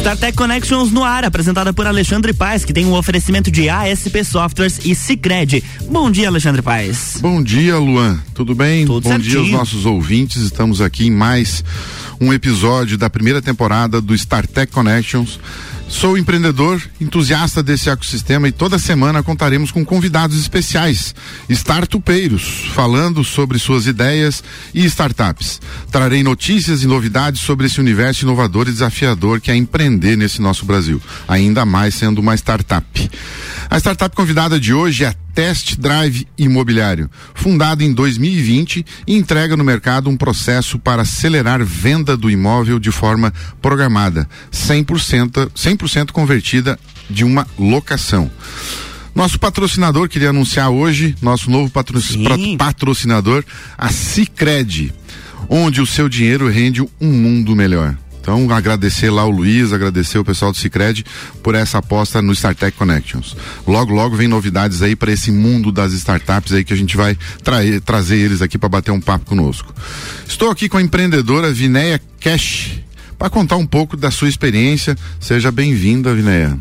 StarTech Connections no ar, apresentada por Alexandre Paes, que tem um oferecimento de ASP Softwares e Cicred. Bom dia, Alexandre Paes. Bom dia, Luan. Tudo bem? Tudo Bom certinho. dia aos nossos ouvintes. Estamos aqui em mais um episódio da primeira temporada do StarTech Connections. Sou empreendedor, entusiasta desse ecossistema e toda semana contaremos com convidados especiais, startupeiros, falando sobre suas ideias e startups. Trarei notícias e novidades sobre esse universo inovador e desafiador que é empreender nesse nosso Brasil, ainda mais sendo uma startup. A startup convidada de hoje é Test Drive Imobiliário, fundada em 2020 e entrega no mercado um processo para acelerar venda do imóvel de forma programada, 100%, 100 convertida de uma locação. Nosso patrocinador queria anunciar hoje, nosso novo patro patrocinador, a Cicred, onde o seu dinheiro rende um mundo melhor. Então, agradecer lá o Luiz, agradecer o pessoal do Cicred por essa aposta no StarTech Connections. Logo, logo vem novidades aí para esse mundo das startups aí que a gente vai trair, trazer eles aqui para bater um papo conosco. Estou aqui com a empreendedora Vinéia Cash para contar um pouco da sua experiência. Seja bem-vinda, Vinéia.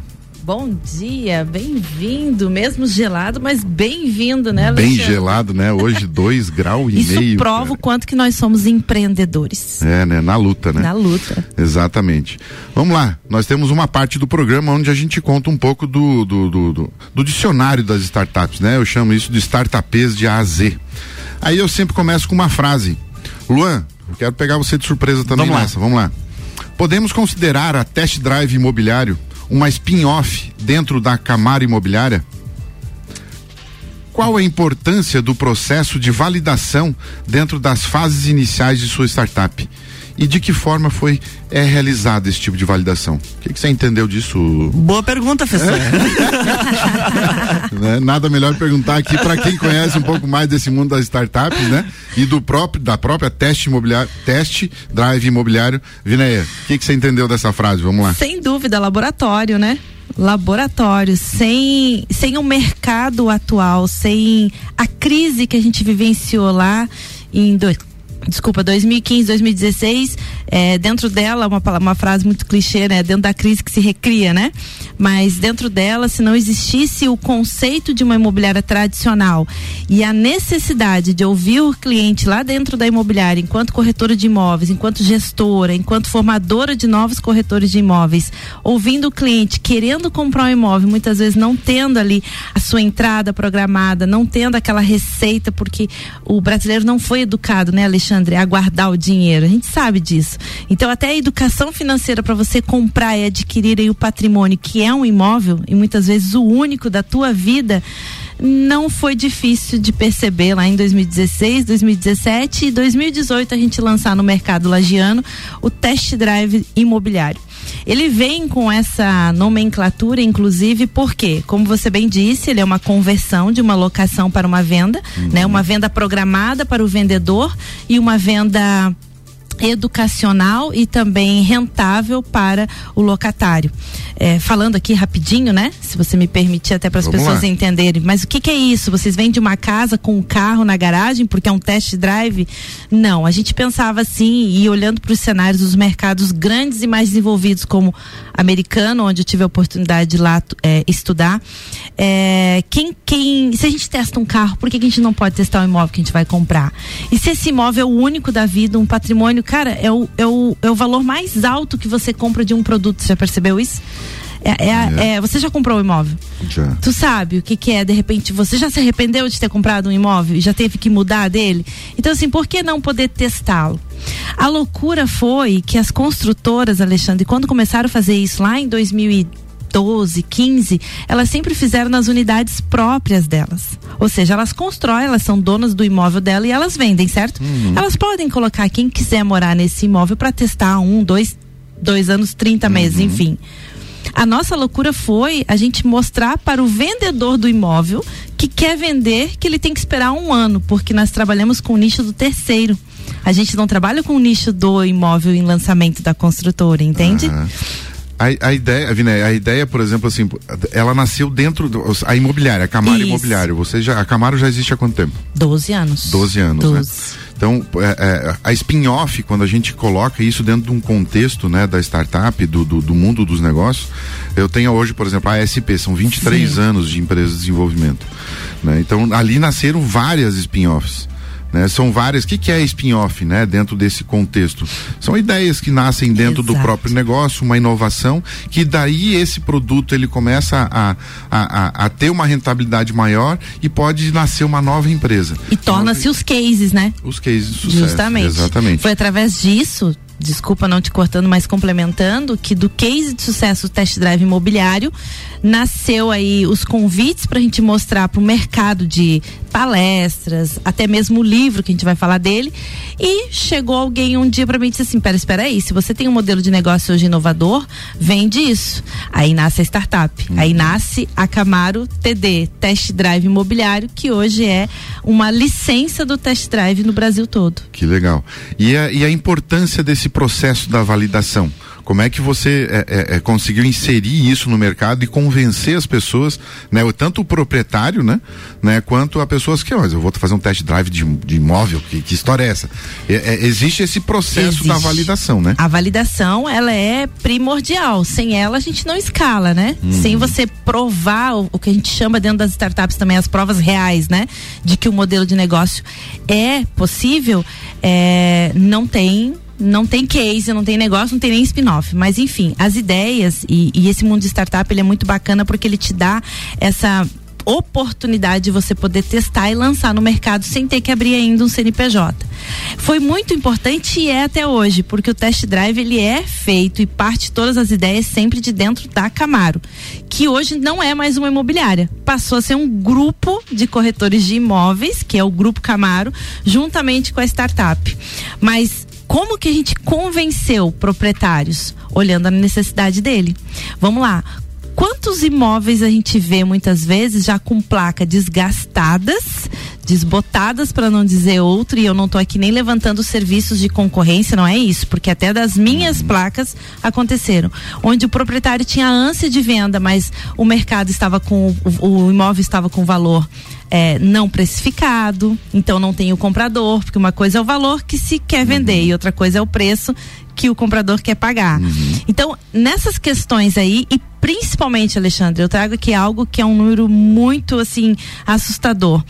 Bom dia, bem-vindo, mesmo gelado, mas bem-vindo, né, Bem Alexandre? gelado, né? Hoje dois graus e Isso meio. prova o cara. quanto que nós somos empreendedores. É, né? Na luta, né? Na luta. Exatamente. Vamos lá, nós temos uma parte do programa onde a gente conta um pouco do, do, do, do- do dicionário das startups, né? Eu chamo isso de startupês de A a Z. Aí eu sempre começo com uma frase. Luan, eu quero pegar você de surpresa também Vamos lá. nessa, vamos lá. Podemos considerar a Test Drive Imobiliário uma spin-off dentro da Camara Imobiliária? Qual a importância do processo de validação dentro das fases iniciais de sua startup? E de que forma foi é, realizado esse tipo de validação? O que, que você entendeu disso? Boa pergunta, Fessé. né? Nada melhor perguntar aqui para quem conhece um pouco mais desse mundo das startups, né? E do próprio da própria teste imobiliário, teste drive imobiliário. Vineia, o que, que você entendeu dessa frase? Vamos lá. Sem dúvida, laboratório, né? Laboratório, sem, sem o mercado atual, sem a crise que a gente vivenciou lá em dois, desculpa, 2015, 2016, é, dentro dela, uma, uma frase muito clichê, né? Dentro da crise que se recria, né? Mas dentro dela, se não existisse o conceito de uma imobiliária tradicional e a necessidade de ouvir o cliente lá dentro da imobiliária, enquanto corretora de imóveis, enquanto gestora, enquanto formadora de novos corretores de imóveis, ouvindo o cliente querendo comprar um imóvel, muitas vezes não tendo ali a sua entrada programada, não tendo aquela receita, porque o brasileiro não foi educado, né, Alexandre, a guardar o dinheiro. A gente sabe disso. Então, até a educação financeira para você comprar e adquirir aí o patrimônio, que é um imóvel, e muitas vezes o único da tua vida, não foi difícil de perceber lá em 2016, 2017 e 2018 a gente lançar no mercado lagiano o test drive imobiliário. Ele vem com essa nomenclatura, inclusive, porque, como você bem disse, ele é uma conversão de uma locação para uma venda, né? Uma venda programada para o vendedor e uma venda educacional e também rentável para o locatário. É, falando aqui rapidinho, né? Se você me permitir até para as pessoas lá. entenderem. Mas o que, que é isso? Vocês vêm de uma casa com um carro na garagem porque é um test drive? Não, a gente pensava assim e olhando para os cenários dos mercados grandes e mais desenvolvidos como americano, onde eu tive a oportunidade de lá é, estudar. É, quem, quem, se a gente testa um carro, por que, que a gente não pode testar o imóvel que a gente vai comprar? E se esse imóvel é o único da vida, um patrimônio, cara, é o, é o, é o valor mais alto que você compra de um produto. Você já percebeu isso? É, é é, você já comprou o imóvel? Já. Tu sabe o que, que é, de repente, você já se arrependeu de ter comprado um imóvel e já teve que mudar dele? Então, assim, por que não poder testá-lo? A loucura foi que as construtoras, Alexandre, quando começaram a fazer isso lá em 2012, 15, elas sempre fizeram nas unidades próprias delas. Ou seja, elas constroem, elas são donas do imóvel dela e elas vendem, certo? Elas podem colocar quem quiser morar nesse imóvel para testar um, dois, dois anos, 30 meses, enfim. A nossa loucura foi a gente mostrar para o vendedor do imóvel que quer vender que ele tem que esperar um ano, porque nós trabalhamos com o nicho do terceiro. A gente não trabalha com o nicho do imóvel em lançamento da construtora, entende? Aham. A, a ideia, Viné, a ideia, por exemplo, assim, ela nasceu dentro do, a imobiliária, a Camaro Isso. Imobiliário. Você já, a Camaro já existe há quanto tempo? Doze anos. Doze anos, 12. né? Então, é, é, a spin-off, quando a gente coloca isso dentro de um contexto, né, da startup, do, do, do mundo dos negócios, eu tenho hoje, por exemplo, a ASP, são 23 Sim. anos de empresa de desenvolvimento. Né? Então, ali nasceram várias spin-offs. Né? São várias. O que, que é spin-off, né? Dentro desse contexto, são ideias que nascem dentro Exato. do próprio negócio, uma inovação que daí esse produto ele começa a, a, a, a ter uma rentabilidade maior e pode nascer uma nova empresa. E torna-se os cases, né? Os cases de sucesso. Justamente. Exatamente. Foi através disso desculpa não te cortando, mas complementando, que do case de sucesso do test drive imobiliário nasceu aí os convites para a gente mostrar para o mercado de palestras, até mesmo o livro que a gente vai falar dele. E chegou alguém um dia para mim e disse assim: Pera, espera aí, se você tem um modelo de negócio hoje inovador, vende isso. Aí nasce a startup. Uhum. Aí nasce a Camaro TD, Test Drive Imobiliário, que hoje é uma licença do test drive no Brasil todo. Que legal. E a, e a importância desse processo da validação? Como é que você é, é, é, conseguiu inserir isso no mercado e convencer as pessoas, né? Tanto o proprietário, né? né quanto a pessoas que, mas eu vou fazer um test drive de, de imóvel, que, que história é essa? É, é, existe esse processo existe. da validação, né? A validação, ela é primordial. Sem ela, a gente não escala, né? Uhum. Sem você provar o, o, que a gente chama dentro das startups também, as provas reais, né? De que o modelo de negócio é possível, é, não tem não tem case, não tem negócio, não tem nem spin-off. Mas enfim, as ideias e, e esse mundo de startup ele é muito bacana porque ele te dá essa oportunidade de você poder testar e lançar no mercado sem ter que abrir ainda um CNPJ. Foi muito importante e é até hoje, porque o test drive ele é feito e parte todas as ideias sempre de dentro da Camaro, que hoje não é mais uma imobiliária, passou a ser um grupo de corretores de imóveis, que é o grupo Camaro, juntamente com a startup. Mas como que a gente convenceu proprietários? Olhando a necessidade dele. Vamos lá. Quantos imóveis a gente vê muitas vezes já com placa desgastadas, desbotadas para não dizer outro, e eu não estou aqui nem levantando serviços de concorrência, não é isso, porque até das minhas uhum. placas aconteceram, onde o proprietário tinha ânsia de venda, mas o mercado estava com o, o imóvel estava com valor é, não precificado, então não tem o comprador, porque uma coisa é o valor que se quer vender uhum. e outra coisa é o preço que o comprador quer pagar. Uhum. Então, nessas questões aí, e principalmente, Alexandre, eu trago aqui algo que é um número muito assim assustador.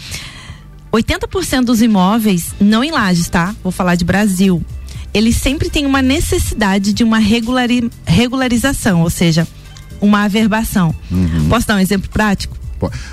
80% dos imóveis, não em lajes, tá? Vou falar de Brasil. Eles sempre têm uma necessidade de uma regulari regularização, ou seja, uma averbação. Uhum. Posso dar um exemplo prático?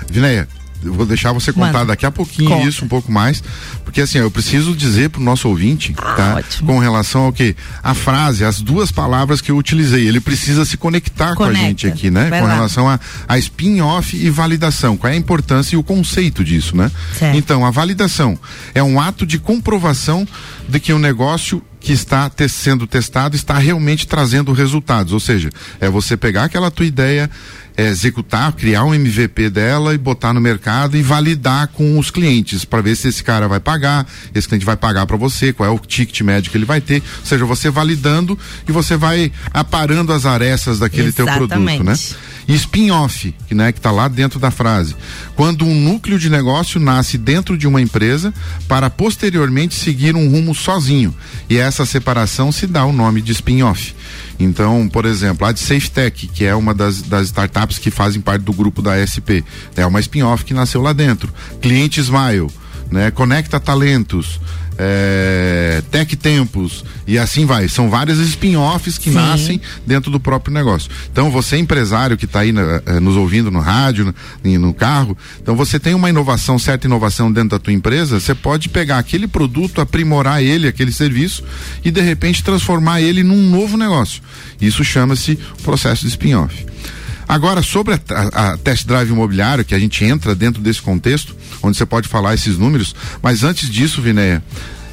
Vineia, eu vou deixar você contar Mano, daqui a pouquinho conta. isso um pouco mais, porque assim, eu preciso dizer pro nosso ouvinte, tá? Ótimo. Com relação ao que a frase, as duas palavras que eu utilizei, ele precisa se conectar Conecta. com a gente aqui, né? Vai com lá. relação a, a spin-off e validação, qual é a importância e o conceito disso, né? Certo. Então, a validação é um ato de comprovação de que o negócio que está te, sendo testado está realmente trazendo resultados. Ou seja, é você pegar aquela tua ideia, é, executar, criar um MVP dela e botar no mercado e validar com os clientes para ver se esse cara vai pagar, esse cliente vai pagar para você, qual é o ticket médio que ele vai ter. Ou seja, você validando e você vai aparando as arestas daquele Exatamente. teu produto, né? E spin-off, que, né, que está lá dentro da frase. Quando um núcleo de negócio nasce dentro de uma empresa para posteriormente seguir um rumo sozinho. E essa separação se dá o nome de spin-off. Então, por exemplo, a de SafeTech, que é uma das, das startups que fazem parte do grupo da SP, é uma spin-off que nasceu lá dentro. Cliente Smile, né? Conecta Talentos, é, Tech Tempos e assim vai. São várias spin-offs que Sim. nascem dentro do próprio negócio. Então, você empresário que está aí na, é, nos ouvindo no rádio, no, no, carro, então você tem uma inovação, certa inovação dentro da tua empresa, você pode pegar aquele produto, aprimorar ele, aquele serviço e de repente transformar ele num novo negócio. Isso chama-se processo de spin-off. Agora, sobre a, a, a, test drive imobiliário, que a gente entra dentro desse contexto, onde você pode falar esses números, mas antes disso, Vinéia,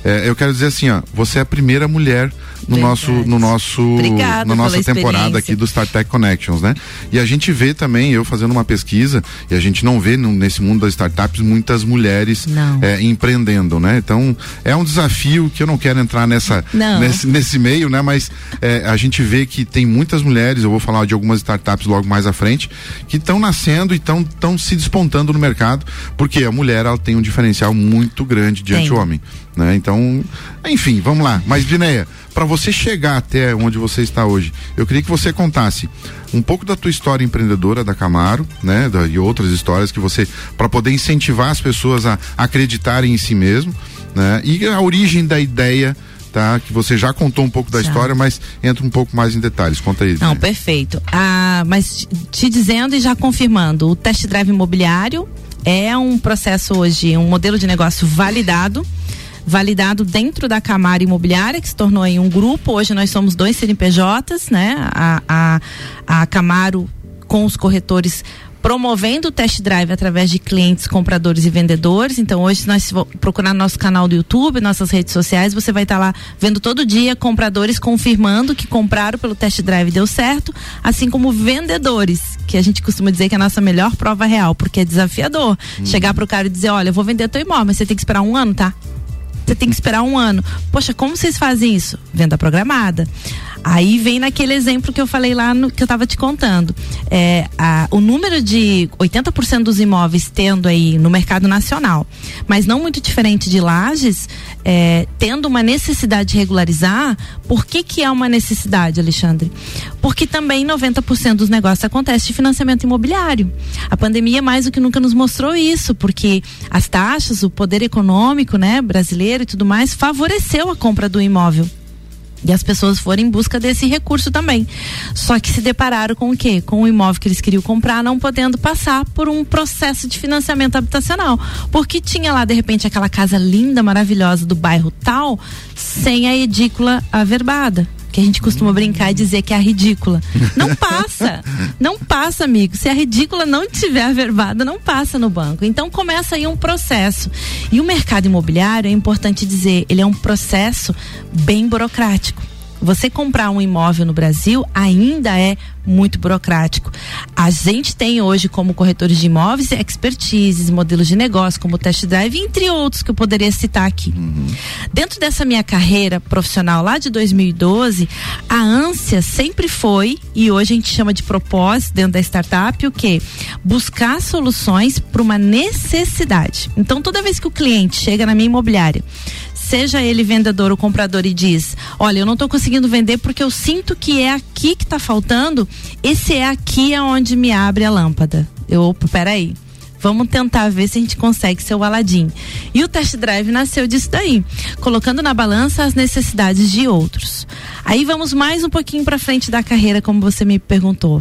é, eu quero dizer assim, ó, você é a primeira mulher no nosso, no nosso, Obrigada na nossa temporada aqui do StarTech Connections, né? E a gente vê também, eu fazendo uma pesquisa, e a gente não vê no, nesse mundo das startups muitas mulheres é, empreendendo, né? Então é um desafio que eu não quero entrar nessa nesse, nesse meio, né? Mas é, a gente vê que tem muitas mulheres, eu vou falar de algumas startups logo mais à frente, que estão nascendo e estão se despontando no mercado, porque a mulher ela tem um diferencial muito grande diante do homem. Né? Então, enfim, vamos lá. Mas, Dineia, para você chegar até onde você está hoje, eu queria que você contasse um pouco da tua história empreendedora da Camaro, né? Da, e outras histórias que você, para poder incentivar as pessoas a acreditarem em si mesmo, né? E a origem da ideia tá? Que você já contou um pouco da já. história, mas entra um pouco mais em detalhes. Conta aí. Não, né? perfeito. Ah, mas te dizendo e já confirmando, o test drive imobiliário é um processo hoje, um modelo de negócio validado validado dentro da Camara Imobiliária, que se tornou aí um grupo. Hoje nós somos dois CNPJs, né? A, a, a Camaro com os corretores promovendo o test drive através de clientes, compradores e vendedores. Então hoje nós procurar nosso canal do YouTube, nossas redes sociais, você vai estar lá vendo todo dia compradores confirmando que compraram pelo test drive deu certo, assim como vendedores, que a gente costuma dizer que é a nossa melhor prova real, porque é desafiador hum. chegar pro cara e dizer, olha, eu vou vender teu imóvel, mas você tem que esperar um ano, tá? Você tem que esperar um ano. Poxa, como vocês fazem isso? Venda programada. Aí vem naquele exemplo que eu falei lá no que eu estava te contando. É, a, o número de 80% dos imóveis tendo aí no mercado nacional, mas não muito diferente de lajes, é, tendo uma necessidade de regularizar, por que que é uma necessidade, Alexandre? Porque também 90% dos negócios acontece de financiamento imobiliário. A pandemia mais do que nunca nos mostrou isso, porque as taxas, o poder econômico, né, brasileiro e tudo mais favoreceu a compra do imóvel. E as pessoas foram em busca desse recurso também. Só que se depararam com o quê? Com o imóvel que eles queriam comprar, não podendo passar por um processo de financiamento habitacional. Porque tinha lá, de repente, aquela casa linda, maravilhosa do bairro tal, sem a edícula averbada que a gente costuma brincar e dizer que é a ridícula. Não passa. Não passa, amigo. Se a ridícula não tiver averbada, não passa no banco. Então começa aí um processo. E o mercado imobiliário, é importante dizer, ele é um processo bem burocrático. Você comprar um imóvel no Brasil ainda é muito burocrático. A gente tem hoje, como corretores de imóveis, expertises, modelos de negócio, como test drive, entre outros que eu poderia citar aqui. Uhum. Dentro dessa minha carreira profissional lá de 2012, a ânsia sempre foi, e hoje a gente chama de propósito dentro da startup, o que? Buscar soluções para uma necessidade. Então, toda vez que o cliente chega na minha imobiliária, seja ele vendedor ou comprador e diz: Olha, eu não estou conseguindo vender porque eu sinto que é aqui que está faltando, esse é aqui aonde me abre a lâmpada. Eu, opa, peraí. Vamos tentar ver se a gente consegue ser o Aladim. E o test drive nasceu disso daí, colocando na balança as necessidades de outros. Aí vamos mais um pouquinho para frente da carreira, como você me perguntou.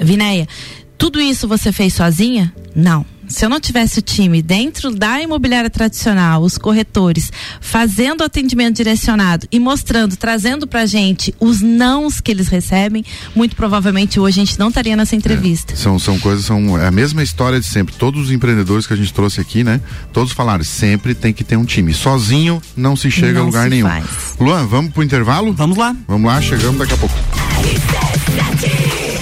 Vinéia, tudo isso você fez sozinha? Não se eu não tivesse o time dentro da imobiliária tradicional, os corretores, fazendo atendimento direcionado e mostrando, trazendo pra gente os nãos que eles recebem, muito provavelmente hoje a gente não estaria nessa entrevista. É, são, são coisas, são é a mesma história de sempre. Todos os empreendedores que a gente trouxe aqui, né? Todos falaram, sempre tem que ter um time. Sozinho não se chega não a lugar nenhum. Faz. Luan, vamos pro intervalo? Vamos lá. Vamos lá, chegamos daqui a pouco.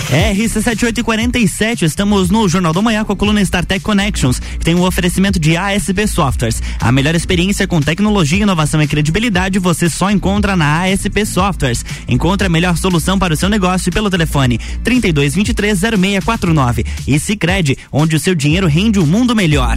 RC7847, estamos no Jornal da Manhã com a coluna StarTech Connections, que tem o um oferecimento de ASP Softwares. A melhor experiência com tecnologia, inovação e credibilidade você só encontra na ASP Softwares. Encontre a melhor solução para o seu negócio pelo telefone 32230649 e Sicredi, onde o seu dinheiro rende um mundo melhor.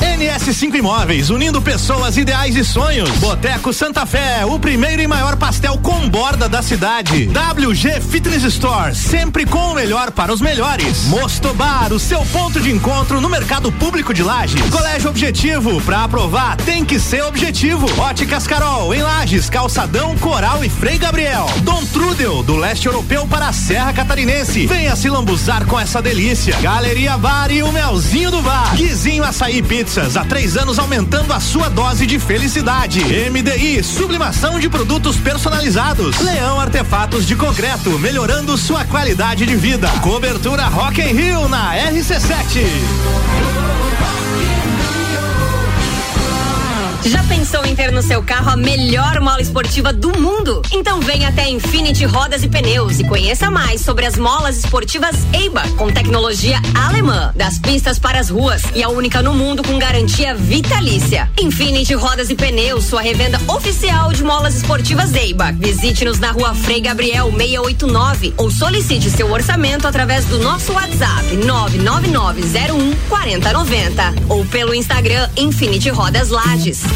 NS5 Imóveis, unindo pessoas, ideais e sonhos. Boteco Santa Fé, o primeiro e maior pastel com borda da cidade. WG Fitness Store, sempre com o melhor para os melhores. Mosto Bar, o seu ponto de encontro no mercado público de Lages. Colégio Objetivo, para aprovar tem que ser objetivo. Óticas Carol, em Lages, Calçadão, Coral e Frei Gabriel. Dom Do leste europeu para a Serra Catarinense. Venha se lambuzar com essa delícia. Galeria Bar e o Melzinho do Bar. Guizinho Açaí Pizzas, há três anos aumentando a sua dose de felicidade. MDI, sublimação de produtos personalizados. Leão Artefatos de Concreto, melhorando sua qualidade de vida. Cobertura Rock in Rio na RC7. Já pensou em ter no seu carro a melhor mola esportiva do mundo? Então venha até Infinity Rodas e Pneus e conheça mais sobre as molas esportivas EIBA, com tecnologia alemã, das pistas para as ruas e a única no mundo com garantia vitalícia. Infinity Rodas e Pneus, sua revenda oficial de molas esportivas EIBA. Visite-nos na rua Frei Gabriel 689 ou solicite seu orçamento através do nosso WhatsApp 99901 4090 ou pelo Instagram Infinity Rodas Lages.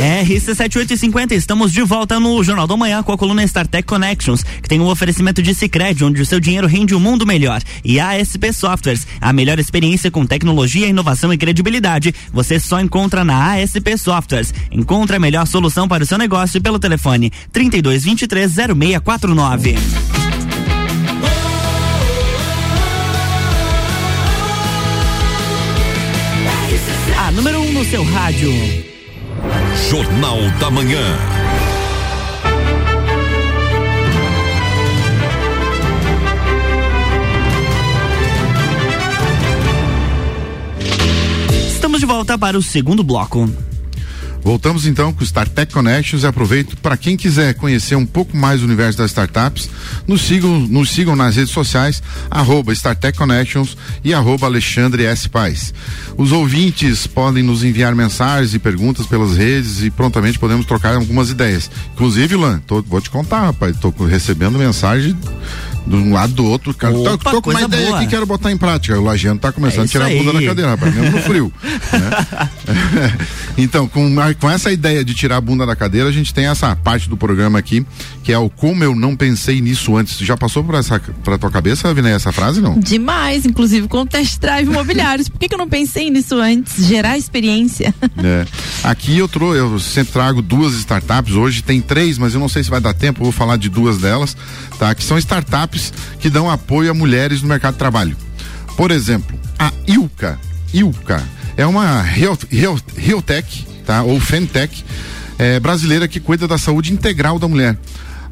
RC7850, estamos de volta no Jornal do Manhã com a coluna StarTech Connections, que tem um oferecimento de Cicred, onde o seu dinheiro rende um mundo melhor. E ASP Softwares, a melhor experiência com tecnologia, inovação e credibilidade, você só encontra na ASP Softwares. Encontre a melhor solução para o seu negócio pelo telefone 3223 0649. A número 1 um no seu rádio. Jornal da Manhã. Estamos de volta para o segundo bloco. Voltamos então com o StarTech Connections e aproveito para quem quiser conhecer um pouco mais do universo das startups, nos sigam, nos sigam nas redes sociais, arroba Connections e arroba Alexandre S. Paz. Os ouvintes podem nos enviar mensagens e perguntas pelas redes e prontamente podemos trocar algumas ideias. Inclusive, Lan, tô, vou te contar, rapaz, recebendo mensagem de um lado do outro. Cara, Opa, tô, tô com uma ideia boa. aqui, quero botar em prática. O Lagiano tá começando é a tirar aí. a bunda da cadeira, rapaz, mesmo no frio. né? então, com, com essa ideia de tirar a bunda da cadeira, a gente tem essa parte do programa aqui, que é o como eu não pensei nisso antes. Já passou por essa pra tua cabeça, Vinay, essa frase, não? Demais, inclusive com test drive imobiliários. Por que, que eu não pensei nisso antes? Gerar experiência. É. Aqui eu, trou eu sempre trago duas startups, hoje tem três, mas eu não sei se vai dar tempo, eu vou falar de duas delas, tá? Que são startups que dão apoio a mulheres no mercado de trabalho. Por exemplo, a Ilka, Ilka é uma Realtech, tá? Ou Fentech é, brasileira que cuida da saúde integral da mulher.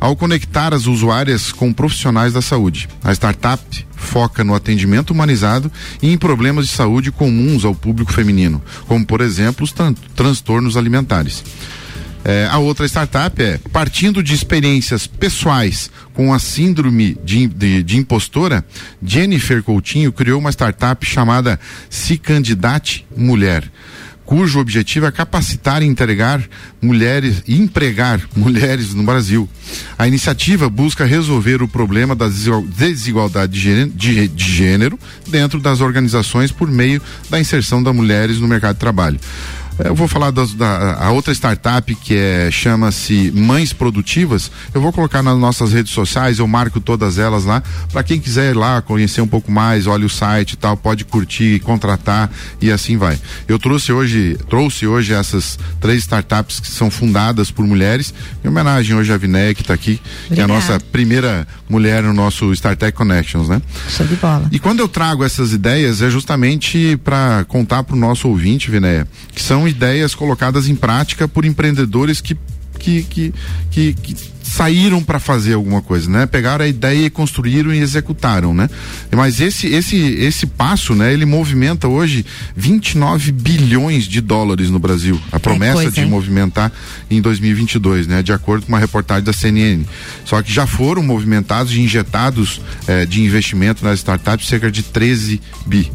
Ao conectar as usuárias com profissionais da saúde, a startup foca no atendimento humanizado e em problemas de saúde comuns ao público feminino, como por exemplo os tran transtornos alimentares. É, a outra startup é partindo de experiências pessoais com a síndrome de, de, de, impostora, Jennifer Coutinho criou uma startup chamada Se Candidate Mulher cujo objetivo é capacitar e entregar mulheres e empregar mulheres no Brasil. A iniciativa busca resolver o problema da desigualdade de gênero, de, de gênero dentro das organizações por meio da inserção das mulheres no mercado de trabalho. Eu vou falar das, da a outra startup que é chama-se Mães Produtivas. Eu vou colocar nas nossas redes sociais, eu marco todas elas lá para quem quiser ir lá conhecer um pouco mais, olha o site e tal, pode curtir, contratar e assim vai. Eu trouxe hoje, trouxe hoje essas três startups que são fundadas por mulheres, em homenagem hoje à Viné que está aqui, Obrigada. que é a nossa primeira mulher no nosso StarTech Connections, né? Show de bola. E quando eu trago essas ideias é justamente para contar para o nosso ouvinte, Viné, que são ideias colocadas em prática por empreendedores que que, que, que, que saíram para fazer alguma coisa, né? Pegaram a ideia e construíram e executaram, né? Mas esse esse esse passo, né? Ele movimenta hoje 29 bilhões de dólares no Brasil. A promessa coisa, de hein? movimentar em 2022, né? De acordo com uma reportagem da CNN. Só que já foram movimentados e injetados eh, de investimento nas startups cerca de 13 bi.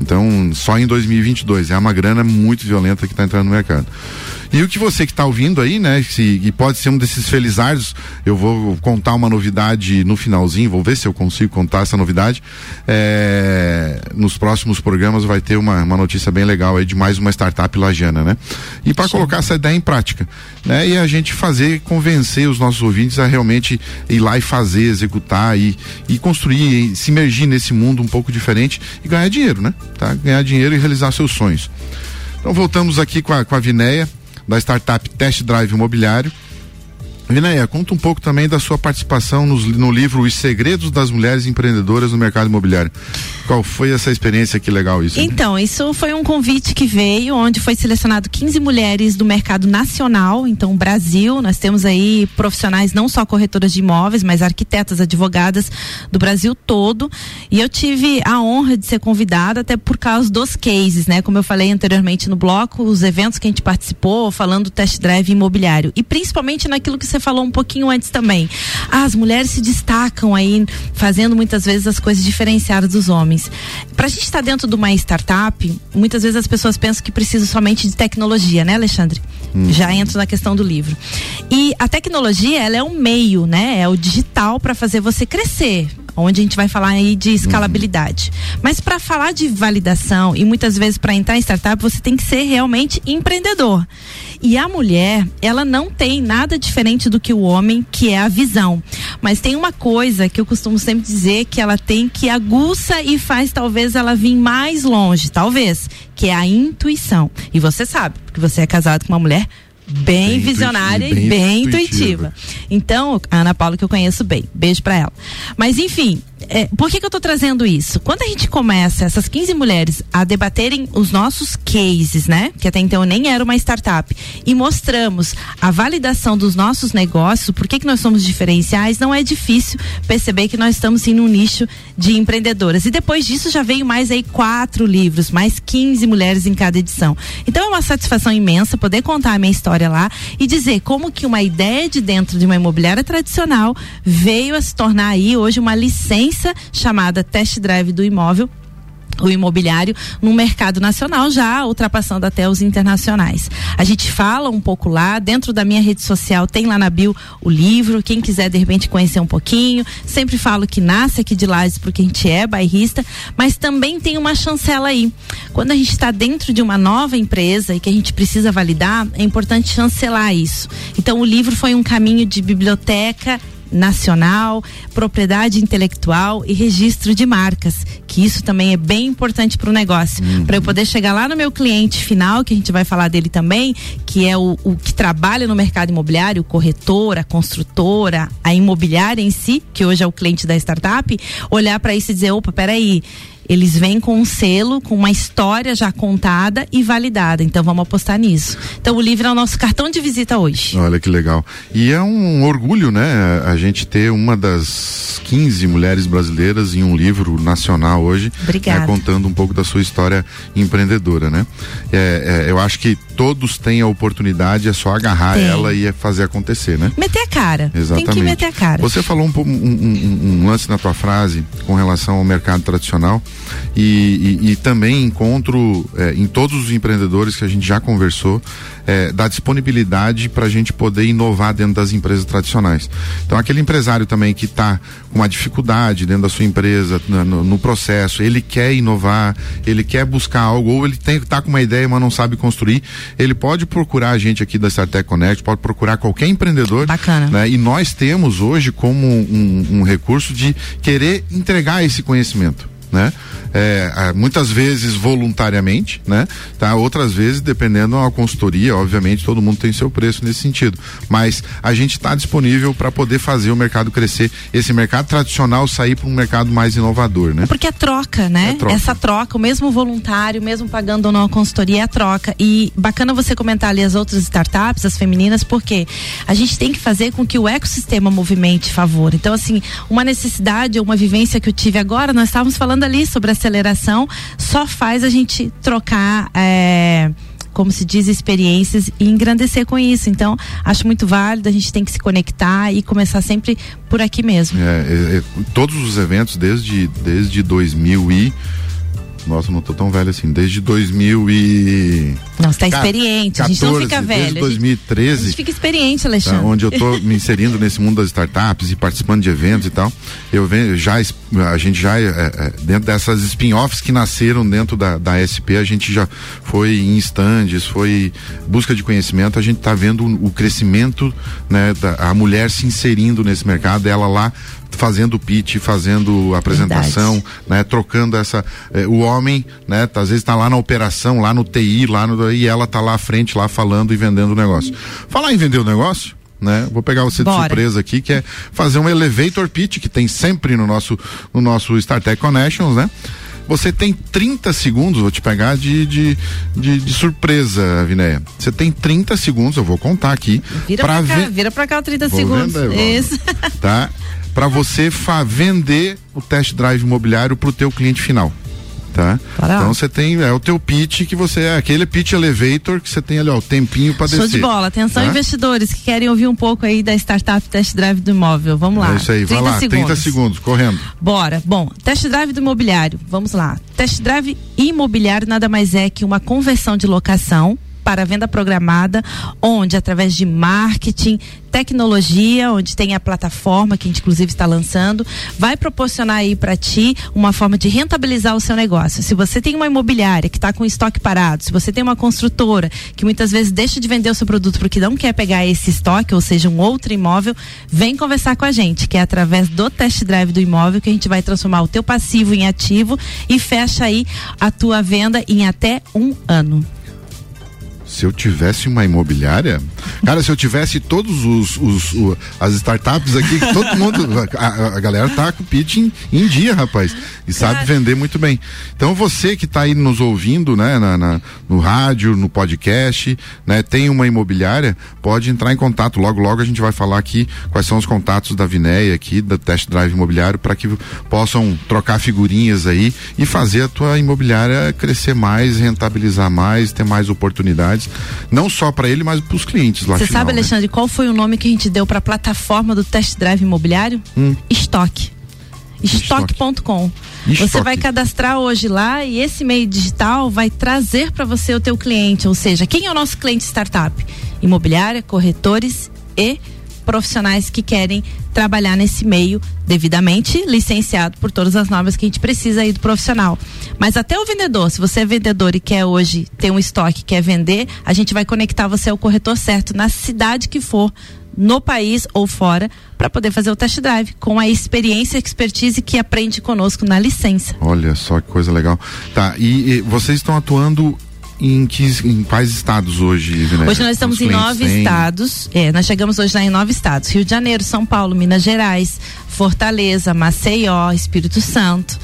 Então, só em 2022. É uma grana muito violenta que está entrando no mercado. E o que você que está ouvindo aí, né? Se, e pode ser um desses felizardos, eu vou contar uma novidade no finalzinho, vou ver se eu consigo contar essa novidade. É, nos próximos programas vai ter uma, uma notícia bem legal aí de mais uma startup lajana, né? E para colocar essa ideia em prática, né? E a gente fazer, convencer os nossos ouvintes a realmente ir lá e fazer, executar e, e construir, e se imergir nesse mundo um pouco diferente e ganhar dinheiro, né? Tá? Ganhar dinheiro e realizar seus sonhos. Então voltamos aqui com a, com a Vinéia da startup Test Drive Imobiliário. Vinéia, conta um pouco também da sua participação no, no, livro Os Segredos das Mulheres Empreendedoras no Mercado Imobiliário. Qual foi essa experiência? Que legal isso. Então, isso foi um convite que veio, onde foi selecionado 15 mulheres do mercado nacional, então Brasil. Nós temos aí profissionais, não só corretoras de imóveis, mas arquitetas, advogadas do Brasil todo. E eu tive a honra de ser convidada, até por causa dos cases, né? Como eu falei anteriormente no bloco, os eventos que a gente participou, falando do test drive imobiliário. E principalmente naquilo que você falou um pouquinho antes também. as mulheres se destacam aí, fazendo muitas vezes as coisas diferenciadas dos homens. Para a gente estar tá dentro de uma startup, muitas vezes as pessoas pensam que precisa somente de tecnologia, né, Alexandre? Hum. Já entro na questão do livro. E a tecnologia, ela é um meio, né? É o digital para fazer você crescer onde a gente vai falar aí de escalabilidade. Uhum. Mas para falar de validação e muitas vezes para entrar em startup, você tem que ser realmente empreendedor. E a mulher, ela não tem nada diferente do que o homem, que é a visão. Mas tem uma coisa que eu costumo sempre dizer que ela tem que aguça e faz talvez ela vir mais longe, talvez, que é a intuição. E você sabe, porque você é casado com uma mulher bem, bem visionária e bem, bem intuitiva. intuitiva. Então, a Ana Paula que eu conheço bem. Beijo para ela. Mas enfim, é, por que, que eu estou trazendo isso? Quando a gente começa, essas 15 mulheres, a debaterem os nossos cases, né? Que até então nem era uma startup, e mostramos a validação dos nossos negócios, por que, que nós somos diferenciais, não é difícil perceber que nós estamos sim num nicho de empreendedoras. E depois disso já veio mais aí quatro livros, mais 15 mulheres em cada edição. Então é uma satisfação imensa poder contar a minha história lá e dizer como que uma ideia de dentro de uma imobiliária tradicional veio a se tornar aí hoje uma licença chamada Test Drive do Imóvel o imobiliário no mercado nacional, já ultrapassando até os internacionais. A gente fala um pouco lá, dentro da minha rede social tem lá na bio o livro, quem quiser de repente conhecer um pouquinho. Sempre falo que nasce aqui de Lages porque a gente é bairrista, mas também tem uma chancela aí. Quando a gente está dentro de uma nova empresa e que a gente precisa validar, é importante chancelar isso. Então o livro foi um caminho de biblioteca nacional, propriedade intelectual e registro de marcas, que isso também é bem importante para o negócio, uhum. para eu poder chegar lá no meu cliente final, que a gente vai falar dele também, que é o, o que trabalha no mercado imobiliário, o corretor, a construtora, a imobiliária em si, que hoje é o cliente da startup, olhar para isso e dizer, opa, peraí, Eles vêm com um selo, com uma história já contada e validada. Então vamos apostar nisso. Então o livro é o nosso cartão de visita hoje. Olha que legal. E é um orgulho, né? A gente ter uma das 15 mulheres brasileiras em um livro nacional hoje. Obrigada. Né, contando um pouco da sua história empreendedora, né? É, é, eu acho que todos têm a oportunidade, é só agarrar Tem. ela e é fazer acontecer, né? Meter a cara. Exatamente. Tem que meter a cara. Você falou um, um- um- um lance na tua frase com relação ao mercado tradicional e, e- e também encontro é, em todos os empreendedores que a gente já conversou é, da disponibilidade para a gente poder inovar dentro das empresas tradicionais. Então aquele empresário também que está com uma dificuldade dentro da sua empresa no, no processo, ele quer inovar, ele quer buscar algo ou ele tem tá com uma ideia mas não sabe construir, ele pode procurar a gente aqui da Startec Connect, pode procurar qualquer empreendedor Bacana. né? E nós temos hoje como um, um recurso de querer entregar esse conhecimento. Né? É, ah, muitas vezes voluntariamente, né? Tá? Outras vezes, dependendo da consultoria, obviamente, todo mundo tem seu preço nesse sentido. Mas a gente está disponível para poder fazer o mercado crescer, esse mercado tradicional sair para um mercado mais inovador, né? Porque é troca, né? É troca. Essa troca, o mesmo voluntário, mesmo pagando ou não a consultoria, é a troca. E bacana você comentar ali as outras startups, as femininas, porque a gente tem que fazer com que o ecossistema movimente favor. Então, assim, uma necessidade ou uma vivência que eu tive agora, nós estávamos falando ali sobre aceleração, só faz a gente trocar. é, como se diz, experiências e engrandecer com isso. Então, acho muito válido, a gente tem que se conectar e começar sempre por aqui mesmo. É, é, é, todos os eventos desde desde 2000 e nossa, não tô tão velho assim, desde 2000 e Não, você tá experiente, a gente não 14, fica velho. Desde a gente- A 2013. gente fica experiente, tá, Alexandre. onde eu tô me inserindo nesse mundo das startups e participando de eventos e tal. Eu venho já a gente já é, é, dentro dessas spin-offs que nasceram dentro da, da SP, a gente já foi em stands, foi busca de conhecimento, a gente está vendo o, o crescimento, né, da, a mulher se inserindo nesse mercado, ela lá fazendo pitch, fazendo apresentação, né, trocando essa eh, o homem, né, tá, às vezes tá lá na operação, lá no TI, lá no e ela tá lá à frente lá falando e vendendo o negócio. Falar em vender o negócio, né? Vou pegar você de Bora. surpresa aqui, que é fazer um elevator pitch que tem sempre no nosso no nosso StarTech Connections, né? Você tem 30 segundos, vou te pegar de, de, de, de surpresa, Vinéia. Você tem 30 segundos, eu vou contar aqui. Vira pra, cá, ver- vira pra cá 30 Vou segundos. vender. Isso. tá? Para você vender o test drive imobiliário para o teu cliente final. Tá? Então você tem é o teu pitch que você é aquele pitch elevator que você tem ali ó, o tempinho para descer. Show de bola. Atenção, tá? investidores que querem ouvir um pouco aí da startup Test Drive do imóvel. Vamos lá. É isso aí, vai 30 lá, 30 segundos, correndo. Bora. Bom, test drive do imobiliário. Vamos lá. Test drive imobiliário nada mais é que uma conversão de locação para venda programada, onde através de marketing, tecnologia, onde tem a plataforma que a gente inclusive está lançando, vai proporcionar aí para ti uma forma de rentabilizar o seu negócio. Se você tem uma imobiliária que está com estoque parado, se você tem uma construtora que muitas vezes deixa de vender o seu produto porque não quer pegar esse estoque, ou seja, um outro imóvel, vem conversar com a gente, que é através do test drive do imóvel que a gente vai transformar o teu passivo em ativo e fecha aí a tua venda em até um ano. Se eu tivesse uma imobiliária, cara, se eu tivesse todos os, os- o- as startups aqui, todo mundo, a, a- a galera tá com o pitch em, em dia, rapaz, e sabe Cara. vender muito bem. Então você que está aí nos ouvindo, né, na, na- no rádio, no podcast, né, tem uma imobiliária, pode entrar em contato. Logo, logo a gente vai falar aqui quais são os contatos da Vinéia aqui, da Test Drive Imobiliário, para que possam trocar figurinhas aí e fazer a tua imobiliária crescer mais, rentabilizar mais, ter mais oportunidades, não só para ele, mas para os clientes lá Você final, sabe, né? Alexandre, qual foi o nome que a gente deu para a plataforma do test drive imobiliário? Hum. Estoque. Estoque.com. Você Estoque. vai cadastrar hoje lá e esse meio digital vai trazer para você o teu cliente, ou seja, quem é o nosso cliente startup? Imobiliária, corretores e profissionais que querem trabalhar nesse meio devidamente licenciado por todas as normas que a gente precisa aí do profissional. Mas até o vendedor, se você é vendedor e quer hoje ter um estoque, quer vender, a gente vai conectar você ao corretor certo na cidade que for, no país ou fora, para poder fazer o test drive com a experiência e expertise que aprende conosco na licença. Olha só que coisa legal. Tá, e, e vocês estão atuando em, que, em quais estados hoje, Vinéia? Hoje nós estamos Os em nove têm? estados. É, nós chegamos hoje lá em nove estados: Rio de Janeiro, São Paulo, Minas Gerais, Fortaleza, Maceió, Espírito Santo.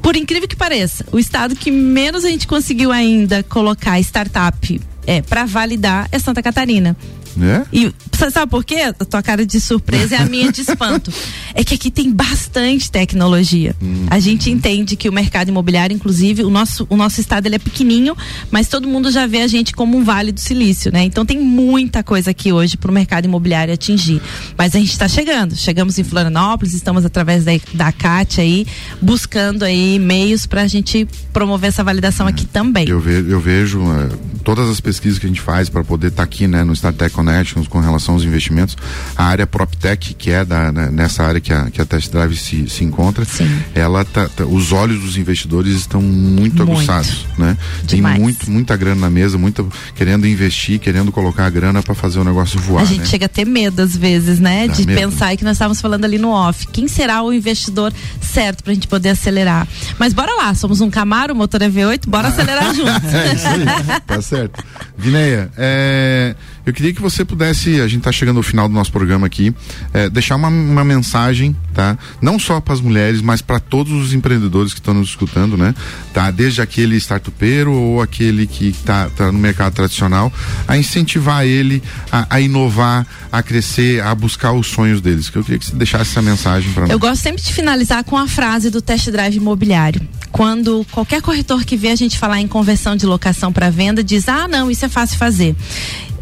por incrível que pareça, o estado que menos a gente conseguiu ainda colocar startup é, para validar é Santa Catarina. É? E você sabe por quê? A tua cara de surpresa é a minha de espanto. É que aqui tem bastante tecnologia. Hum. A gente entende que o mercado imobiliário, inclusive, o nosso, o nosso estado ele é pequenininho, mas todo mundo já vê a gente como um vale do silício, né? Então tem muita coisa aqui hoje para o mercado imobiliário atingir. Mas a gente está chegando. Chegamos em Florianópolis, estamos através da, da CAT aí, buscando aí meios para a gente promover essa validação aqui também. Eu, ve, eu vejo eh, todas as pesquisas que a gente faz para poder estar aqui né, no StarTech Connections com relação aos investimentos. A área PropTech, que é da, né, nessa área que a, que a Test Drive se, se encontra, Sim. ela tá, tá- os olhos dos investidores estão muito, Muito. aguçados, né? Tem muito, muita grana na mesa, muita querendo investir, querendo colocar a grana para fazer o negócio voar, A gente né? chega a ter medo às vezes, né? Dá de medo. pensar que nós estávamos falando ali no off. Quem será o investidor certo pra gente poder acelerar? Mas bora lá, somos um Camaro, motor EV8, bora acelerar juntos. É isso aí, tá certo. Vineia, é, eu queria que você pudesse, a gente tá chegando ao final do nosso programa aqui, é, deixar uma, uma mensagem, tá? Não só para as mulheres, mas para todos os empreendedores que estão nos escutando, né? Tá? Desde aquele startupeiro ou aquele que tá, tá no mercado tradicional, a incentivar ele a, a inovar, a crescer, a buscar os sonhos deles. Que eu queria que você deixasse essa mensagem para nós. Eu gosto sempre de finalizar com a frase do test drive imobiliário. Quando qualquer corretor que vê a gente falar em conversão de locação para venda diz: "Ah, não, isso é fácil fazer".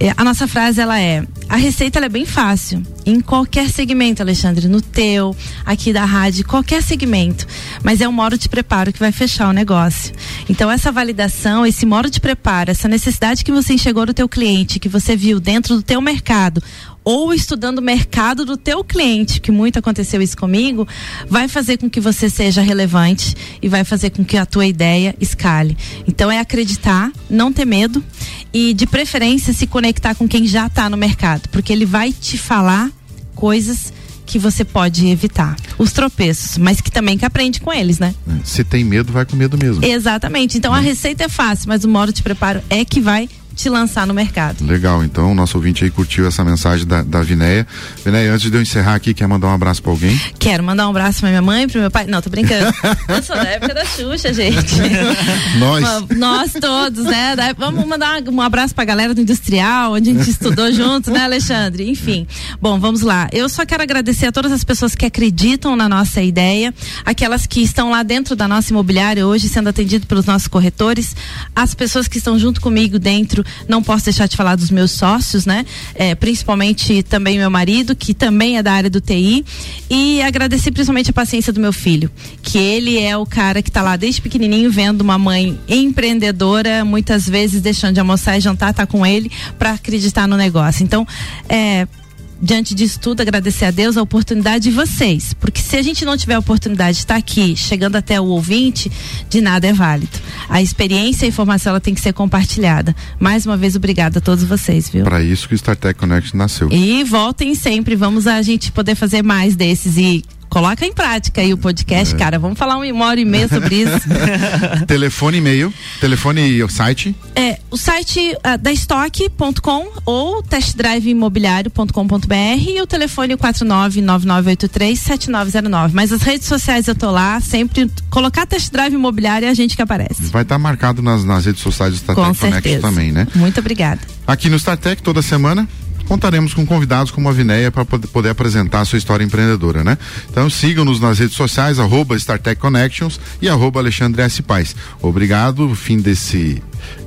É, a nossa frase ela é: a receita é bem fácil em qualquer segmento, Alexandre, no teu, aqui da rádio, qualquer segmento, mas é o modo de preparo que vai fechar o negócio. Então essa validação, esse modo de preparo, essa necessidade que você enxergou do teu cliente, que você viu dentro do teu mercado, ou estudando o mercado do teu cliente, que muito aconteceu isso comigo, vai fazer com que você seja relevante e vai fazer com que a tua ideia escale. Então é acreditar, não ter medo e de preferência se conectar com quem já está no mercado, porque ele vai te falar coisas que você pode evitar. Os tropeços, mas que também que aprende com eles, né? Se tem medo, vai com medo mesmo. Exatamente. Então a receita é fácil, mas o modo de preparo é que vai te lançar no mercado. Legal, então o nosso ouvinte aí curtiu essa mensagem da, da Vineia. Vineia, antes de eu encerrar aqui, quer mandar um abraço pra alguém? Quero mandar um abraço pra minha mãe, pro meu pai. Não, tô brincando. Eu sou da época da Xuxa, gente. Nós. Nós todos, né? Vamos mandar um abraço pra galera do Industrial, onde a gente estudou junto, né, Alexandre? Enfim. Bom, vamos lá. Eu só quero agradecer a todas as pessoas que acreditam na nossa ideia, aquelas que estão lá dentro da nossa imobiliária hoje sendo atendido pelos nossos corretores, as pessoas que estão junto comigo dentro, não posso deixar de falar dos meus sócios, né? É, principalmente também meu marido, que também é da área do TI, e agradecer principalmente a paciência do meu filho, que ele é o cara que tá lá desde pequenininho vendo uma mãe empreendedora, muitas vezes deixando de almoçar e jantar, tá com ele para acreditar no negócio. Então, é, diante disso tudo, agradecer a Deus a oportunidade de vocês. Porque se a gente não tiver a oportunidade de estar aqui, chegando até o ouvinte, de nada é válido. A experiência e a informação ela tem que ser compartilhada. Mais uma vez, obrigada a todos vocês, viu? Para isso que o StarTech Connect nasceu. E voltem sempre, vamos a gente poder fazer mais desses e coloca em prática aí o podcast, cara. Vamos falar uma hora e meia sobre isso. telefone e-mail, telefone e o site. É, o site ah, da estoque.com ou testdriveimobiliário.com.br e o telefone 4999837909. Mas as redes sociais eu tô lá, sempre colocar test drive imobiliário é a gente que aparece. Vai estar marcado nas, nas redes sociais do StarTech certeza. também, né? Muito obrigada. Aqui no StarTech, toda semana, contaremos com convidados como a Vineia para poder, apresentar a sua história empreendedora, né? Então sigam-nos nas redes sociais, arroba StarTech Connections e arroba Alexandre S. Paz. Obrigado, fim desse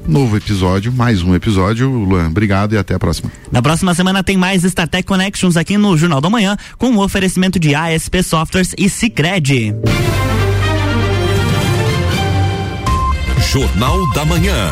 novo episódio, mais um episódio. Luan, obrigado e até a próxima. Na próxima semana tem mais StarTech Connections aqui no Jornal da Manhã, com o oferecimento de ASP Softwares e Cicred. Jornal da Manhã.